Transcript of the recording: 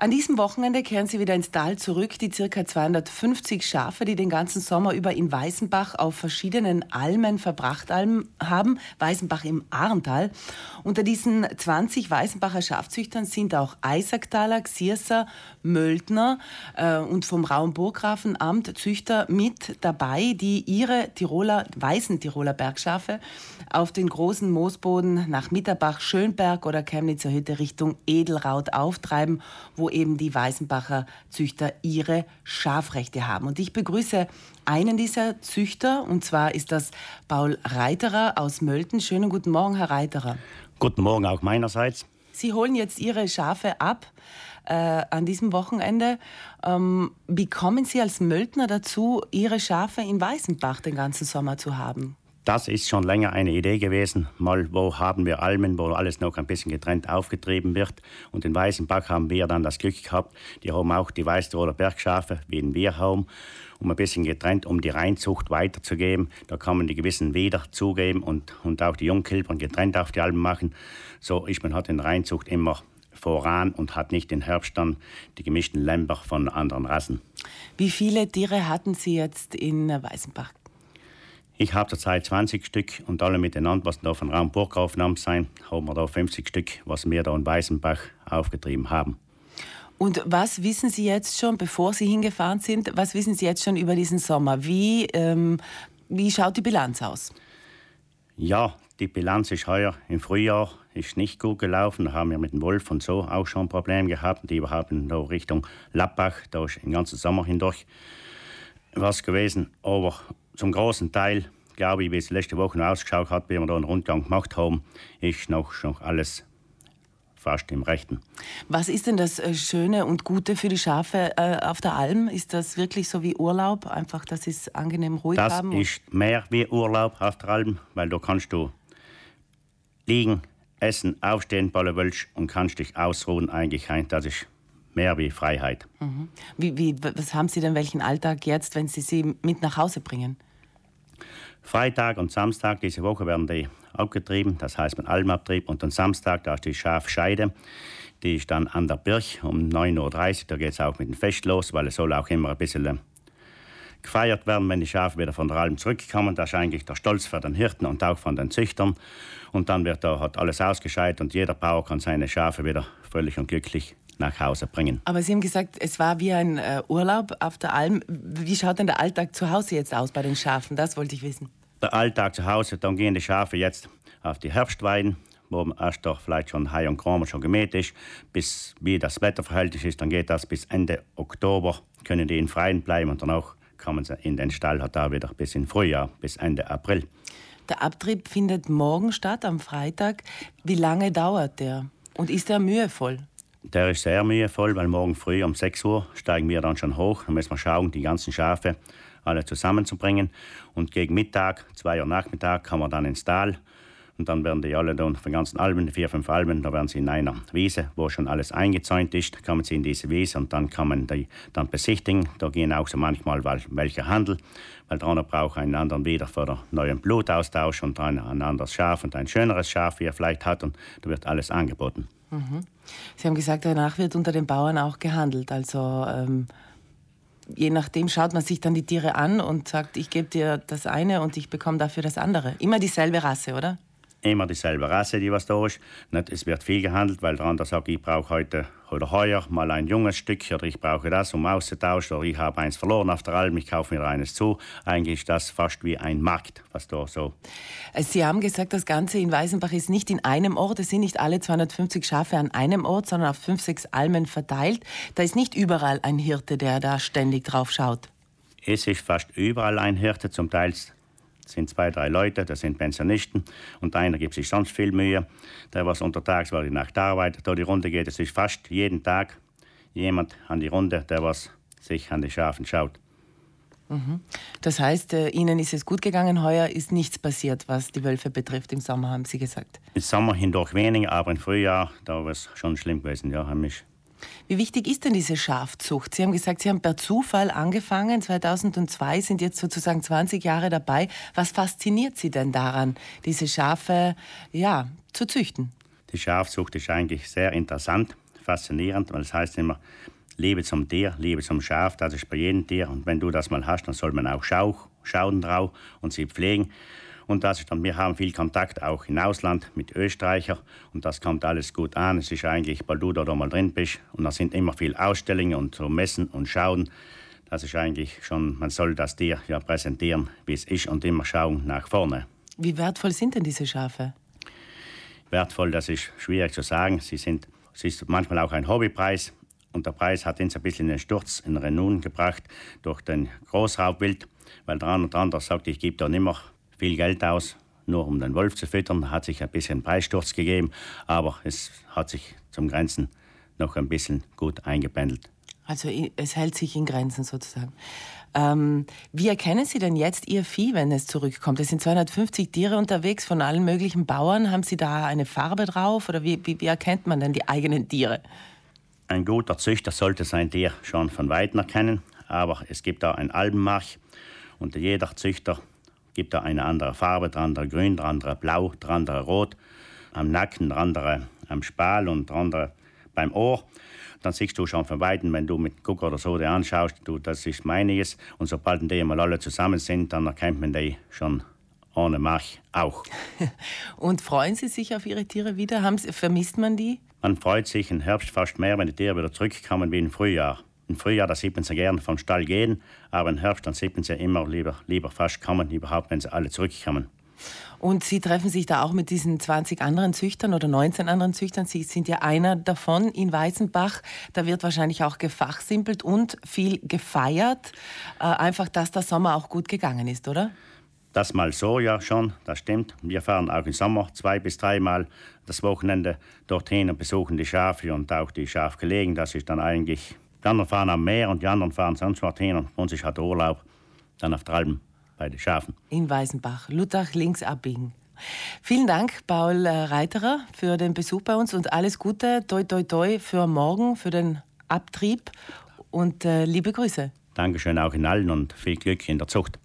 An diesem Wochenende kehren sie wieder ins Tal zurück, die ca. 250 Schafe, die den ganzen Sommer über in Weißenbach auf verschiedenen Almen verbracht haben. Weißenbach im Arntal. Unter diesen 20 Weißenbacher Schafzüchtern sind auch Eisacktaler, Xierser, Möldner äh, und vom Raumburggrafenamt Züchter mit dabei, die ihre Tiroler, weißen Tiroler Bergschafe auf den großen Moosboden nach Mitterbach, Schönberg oder Chemnitzer Hütte Richtung Edelraut auftreiben, wo eben die Weißenbacher Züchter ihre Schafrechte haben. Und ich begrüße einen dieser Züchter, und zwar ist das Paul Reiterer aus Mölten. Schönen guten Morgen, Herr Reiterer. Guten Morgen auch meinerseits. Sie holen jetzt Ihre Schafe ab äh, an diesem Wochenende. Ähm, wie kommen Sie als Möltner dazu, Ihre Schafe in Weißenbach den ganzen Sommer zu haben? Das ist schon länger eine Idee gewesen. Mal, wo haben wir Almen, wo alles noch ein bisschen getrennt aufgetrieben wird. Und in Weißenbach haben wir dann das Glück gehabt, die haben auch die Weißtiroler Bergschafe, wie in wir haben, um ein bisschen getrennt, um die Reinzucht weiterzugeben. Da kann man die gewissen Weder zugeben und, und auch die Jungkilbern getrennt auf die Almen machen. So ist man hat in Reinzucht immer voran und hat nicht den Herbst dann die gemischten Lämber von anderen Rassen. Wie viele Tiere hatten Sie jetzt in Weißenbach? Ich habe zurzeit 20 Stück und alle miteinander, was da von Raum Burgaufnahmen sein, haben wir da 50 Stück, was wir da in Weißenbach aufgetrieben haben. Und was wissen Sie jetzt schon, bevor Sie hingefahren sind, was wissen Sie jetzt schon über diesen Sommer? Wie, ähm, wie schaut die Bilanz aus? Ja, die Bilanz ist heuer im Frühjahr ist nicht gut gelaufen. Da haben wir mit dem Wolf und so auch schon Probleme gehabt. Die überhaupt in Richtung Lappach, da ist den ganzen Sommer hindurch was gewesen. Aber zum großen Teil, glaube ich, wie es letzte Woche noch ausgeschaut hat, wie wir da einen Rundgang gemacht haben, ist noch, noch alles fast im Rechten. Was ist denn das äh, Schöne und Gute für die Schafe äh, auf der Alm? Ist das wirklich so wie Urlaub, einfach, dass sie es angenehm ruhig das haben? Das ist mehr wie Urlaub auf der Alm, weil da kannst du liegen, essen, aufstehen, ballen willst und kannst dich ausruhen eigentlich. Das ist mehr wie Freiheit. Mhm. Wie, wie, was haben Sie denn welchen Alltag jetzt, wenn Sie sie mit nach Hause bringen? Freitag und Samstag diese Woche werden die abgetrieben, das heißt mit Almabtrieb. Und am Samstag, da ist die Schafscheide. Die ist dann an der Birch um 9.30 Uhr. Da geht es auch mit dem Fest los, weil es soll auch immer ein bisschen äh, gefeiert werden, wenn die Schafe wieder von der Alm zurückkommen. Das ist eigentlich der Stolz für den Hirten und auch von den Züchtern. Und dann wird da hat alles ausgescheit und jeder Bauer kann seine Schafe wieder fröhlich und glücklich nach Hause bringen. Aber Sie haben gesagt, es war wie ein äh, Urlaub auf der Alm. Wie schaut denn der Alltag zu Hause jetzt aus bei den Schafen? Das wollte ich wissen. Der Alltag zu Hause, dann gehen die Schafe jetzt auf die Herbstweiden, wo erst doch vielleicht schon Hai und Kramer schon gemäht ist, bis wie das Wetterverhältnis ist, dann geht das bis Ende Oktober, können die in Freien bleiben und dann auch kommen sie in den Stall, hat da wieder bis in Frühjahr, bis Ende April. Der Abtrieb findet morgen statt, am Freitag. Wie lange dauert der? Und ist er mühevoll? Der ist sehr mühevoll, weil morgen früh um 6 Uhr steigen wir dann schon hoch. Dann müssen wir schauen, die ganzen Schafe alle zusammenzubringen. Und gegen Mittag, 2 Uhr Nachmittag, kommen wir dann ins Tal. Und dann werden die alle dann von ganzen Alben, vier, fünf Alben, da werden sie in einer Wiese, wo schon alles eingezäunt ist, kommen sie in diese Wiese und dann kann man die dann besichtigen. Da gehen auch so manchmal welche Handel, weil der andere braucht einen anderen wieder für den neuen Blutaustausch und dann ein anderes Schaf und ein schöneres Schaf, wie er vielleicht hat. Und da wird alles angeboten. Mhm. Sie haben gesagt, danach wird unter den Bauern auch gehandelt. Also ähm, je nachdem schaut man sich dann die Tiere an und sagt, ich gebe dir das eine und ich bekomme dafür das andere. Immer dieselbe Rasse, oder? Immer dieselbe Rasse, die was da ist. Nicht, es wird viel gehandelt, weil der andere sagt, ich brauche heute oder heuer mal ein junges Stück oder ich brauche das, um auszutauschen oder ich habe eins verloren auf der Alm, ich kaufe mir eines zu. Eigentlich ist das fast wie ein Markt, was da so. Äh, Sie haben gesagt, das Ganze in Weißenbach ist nicht in einem Ort, es sind nicht alle 250 Schafe an einem Ort, sondern auf fünf, sechs Almen verteilt. Da ist nicht überall ein Hirte, der da ständig drauf schaut. Es ist fast überall ein Hirte, zum Teil sind zwei, drei Leute, das sind Pensionisten und einer gibt sich sonst viel Mühe. Der was untertags, weil die Nacht arbeitet, da die Runde geht, es ist fast jeden Tag jemand an die Runde, der was sich an die Schafen schaut. Mhm. Das heißt, äh, Ihnen ist es gut gegangen, heuer ist nichts passiert, was die Wölfe betrifft im Sommer, haben Sie gesagt? Im Sommer hindurch weniger, aber im Frühjahr, da war es schon schlimm gewesen, ja, haben mich wie wichtig ist denn diese Schafzucht? Sie haben gesagt, Sie haben per Zufall angefangen, 2002, sind jetzt sozusagen 20 Jahre dabei. Was fasziniert Sie denn daran, diese Schafe ja, zu züchten? Die Schafzucht ist eigentlich sehr interessant faszinierend, weil es heißt immer, Liebe zum Tier, Liebe zum Schaf, das ist bei jedem Tier. Und wenn du das mal hast, dann soll man auch schau, schauen drauf und sie pflegen. Und das ist dann, wir haben viel Kontakt auch im Ausland mit Österreichern und das kommt alles gut an. Es ist eigentlich, weil du da mal drin bist und da sind immer viele Ausstellungen und so Messen und Schauen. Das ist eigentlich schon, man soll das Tier ja präsentieren, wie es ist und immer schauen nach vorne. Wie wertvoll sind denn diese Schafe? Wertvoll, das ist schwierig zu sagen. Sie sind, es ist manchmal auch ein Hobbypreis und der Preis hat uns ein bisschen in den Sturz, in Renun gebracht durch den Großraubwild, weil der andere, der andere sagt, ich gebe da nicht mehr viel Geld aus, nur um den Wolf zu füttern. Hat sich ein bisschen Preissturz gegeben, aber es hat sich zum Grenzen noch ein bisschen gut eingependelt. Also es hält sich in Grenzen sozusagen. Ähm, wie erkennen Sie denn jetzt Ihr Vieh, wenn es zurückkommt? Es sind 250 Tiere unterwegs von allen möglichen Bauern. Haben Sie da eine Farbe drauf oder wie, wie, wie erkennt man denn die eigenen Tiere? Ein guter Züchter sollte sein Tier schon von weitem erkennen, aber es gibt da ein Albenmark und jeder Züchter gibt da eine andere Farbe, der andere grün, der andere blau, der andere rot, am Nacken, der andere am Spal und der andere beim Ohr. Dann siehst du schon von Weitem, wenn du mit Guck oder so die anschaust, du, das ist meiniges. Und sobald die mal alle zusammen sind, dann erkennt man die schon ohne Mach auch. und freuen Sie sich auf Ihre Tiere wieder? Haben Sie, vermisst man die? Man freut sich im Herbst fast mehr, wenn die Tiere wieder zurückkommen wie im Frühjahr. Im Frühjahr, da sieht man sie gerne vom Stall gehen, aber im Herbst, dann sieht man sie immer lieber, lieber fast kommen, überhaupt, wenn sie alle zurückkommen. Und Sie treffen sich da auch mit diesen 20 anderen Züchtern oder 19 anderen Züchtern. Sie sind ja einer davon in Weißenbach. Da wird wahrscheinlich auch gefachsimpelt und viel gefeiert. Äh, einfach, dass der Sommer auch gut gegangen ist, oder? Das mal so, ja schon, das stimmt. Wir fahren auch im Sommer zwei bis dreimal das Wochenende dorthin und besuchen die Schafe und auch die Schafgelegen. Das ist dann eigentlich die anderen fahren am Meer und die anderen fahren sonst hin und uns halt Urlaub. Dann auf der Alpen bei den Schafen. In Weißenbach, Luttach links abbiegen. Vielen Dank, Paul äh, Reiterer, für den Besuch bei uns und alles Gute, toi toi toi für morgen, für den Abtrieb und äh, liebe Grüße. Dankeschön auch in allen und viel Glück in der Zucht.